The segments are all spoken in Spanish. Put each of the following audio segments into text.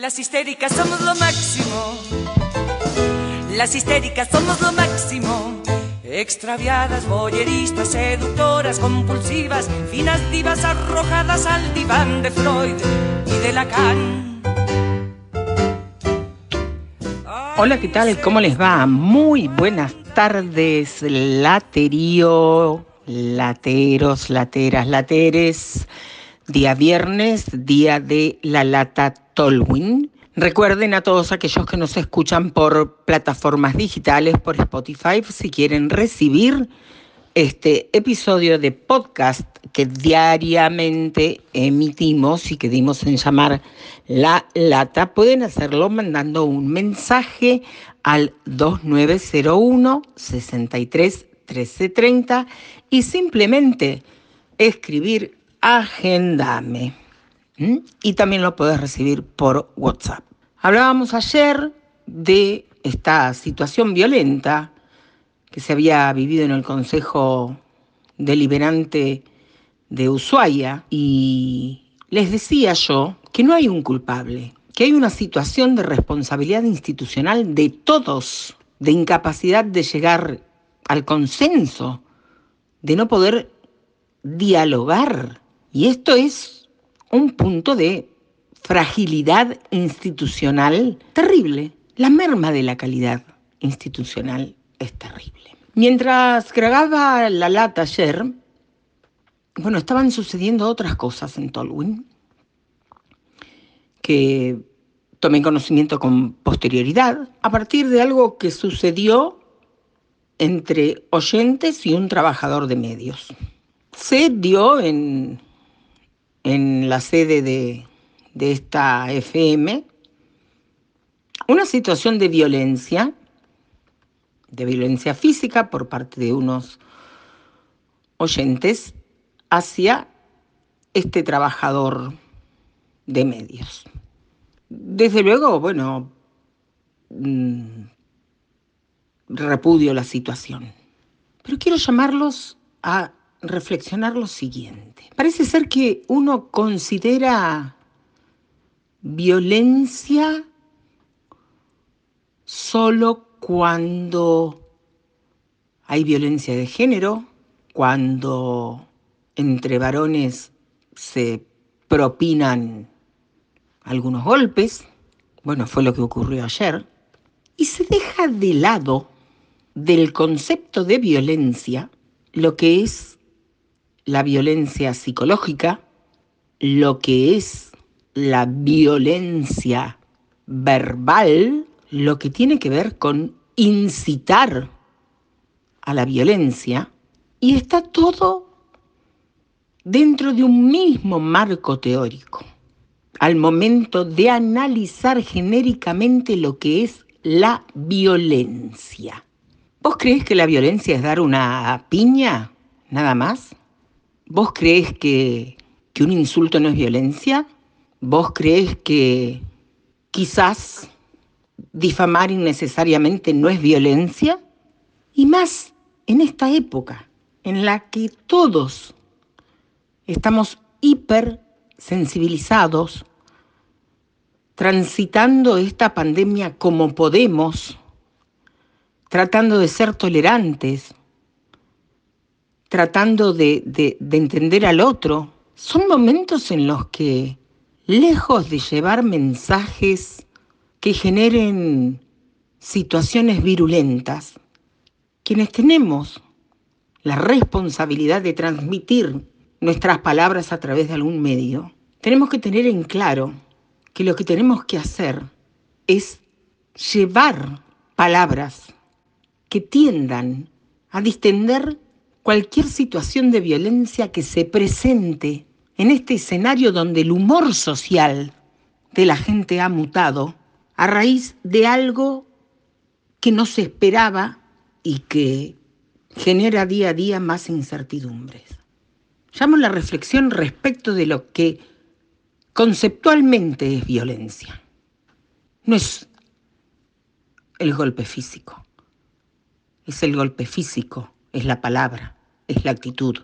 Las histéricas somos lo máximo. Las histéricas somos lo máximo. Extraviadas, boyeristas, seductoras, compulsivas, finas divas arrojadas al diván de Freud y de Lacan. Hola, ¿qué tal? ¿Cómo les va? Muy buenas tardes, laterío, lateros, lateras, lateres. Día viernes, día de la lata Tolwyn. Recuerden a todos aquellos que nos escuchan por plataformas digitales, por Spotify, si quieren recibir este episodio de podcast que diariamente emitimos y que dimos en llamar La Lata, pueden hacerlo mandando un mensaje al 2901 63 1330 y simplemente escribir Agendame. Y también lo puedes recibir por WhatsApp. Hablábamos ayer de esta situación violenta que se había vivido en el Consejo Deliberante de Ushuaia y les decía yo que no hay un culpable, que hay una situación de responsabilidad institucional de todos, de incapacidad de llegar al consenso, de no poder dialogar. Y esto es un punto de fragilidad institucional terrible. La merma de la calidad institucional es terrible. Mientras grababa la lata ayer, bueno, estaban sucediendo otras cosas en Tolwyn que tomé conocimiento con posterioridad a partir de algo que sucedió entre oyentes y un trabajador de medios. Se dio en, en la sede de, de esta FM una situación de violencia, de violencia física por parte de unos oyentes hacia este trabajador de medios. Desde luego, bueno, mm, repudio la situación, pero quiero llamarlos a reflexionar lo siguiente. Parece ser que uno considera violencia solo cuando hay violencia de género, cuando entre varones se propinan algunos golpes, bueno, fue lo que ocurrió ayer, y se deja de lado del concepto de violencia lo que es la violencia psicológica, lo que es la violencia verbal, lo que tiene que ver con incitar a la violencia, y está todo dentro de un mismo marco teórico, al momento de analizar genéricamente lo que es la violencia. ¿Vos crees que la violencia es dar una piña, nada más? ¿Vos crees que, que un insulto no es violencia? ¿Vos crees que quizás difamar innecesariamente no es violencia? Y más en esta época en la que todos estamos hipersensibilizados, transitando esta pandemia como podemos, tratando de ser tolerantes, tratando de, de, entender al otro. Son momentos en los que, lejos de llevar mensajes que generen situaciones virulentas, quienes tenemos la responsabilidad de transmitir nuestras palabras a través de algún medio, tenemos que tener en claro que lo que tenemos que hacer es llevar palabras que tiendan a distender cualquier situación de violencia que se presente en este escenario donde el humor social de la gente ha mutado a raíz de algo que no se esperaba y que genera día a día más incertidumbres. Llamo la reflexión respecto de lo que conceptualmente es violencia. No es el golpe físico, es el golpe físico es la palabra, es la actitud,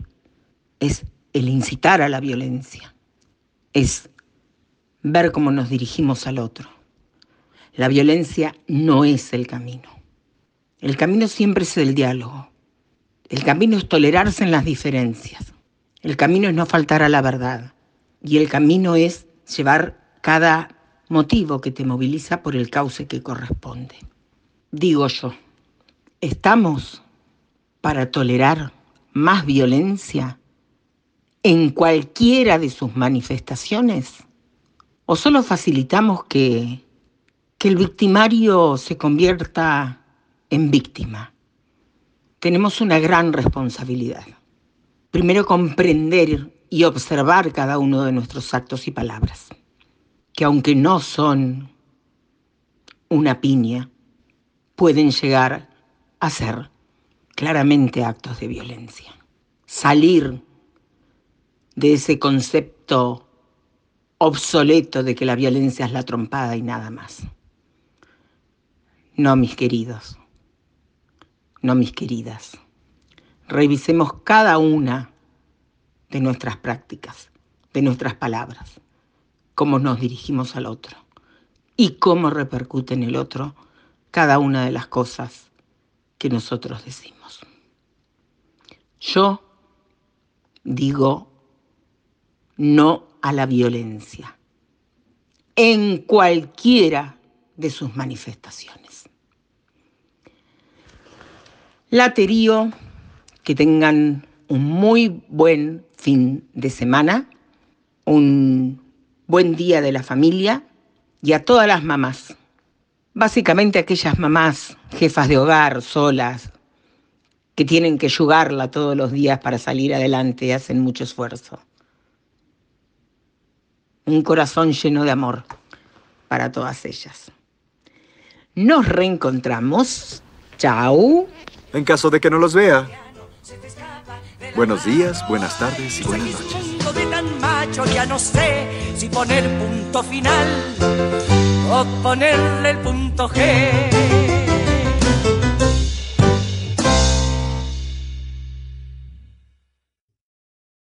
es el incitar a la violencia, es ver cómo nos dirigimos al otro. La violencia no es el camino. El camino siempre es el diálogo. El camino es tolerarse en las diferencias. El camino es no faltar a la verdad. Y el camino es llevar cada motivo que te moviliza por el cauce que corresponde. Digo yo, ¿estamos para tolerar más violencia en cualquiera de sus manifestaciones? ¿O solo facilitamos que, que el victimario se convierta en víctima? Tenemos una gran responsabilidad. Primero comprender y observar cada uno de nuestros actos y palabras, que aunque no son una piña, pueden llegar a ser claramente actos de violencia. Salir de ese concepto obsoleto de que la violencia es la trompada y nada más. No, mis queridos, no, mis queridas. Revisemos cada una de nuestras prácticas, de nuestras palabras, cómo nos dirigimos al otro y cómo repercute en el otro cada una de las cosas que nosotros decimos. Yo digo no a la violencia en cualquiera de sus manifestaciones. Laterío, que tengan un muy buen fin de semana, un buen día de la familia y a todas las mamás básicamente aquellas mamás, jefas de hogar, solas, que tienen que yugarla todos los días para salir adelante y hacen mucho esfuerzo. Un corazón lleno de amor para todas ellas. Nos reencontramos. Chao. En caso de que no los vea. Buenos días, buenas tardes y buenas noches. De tan macho ya no sé si poner punto final o ponerle el punto G.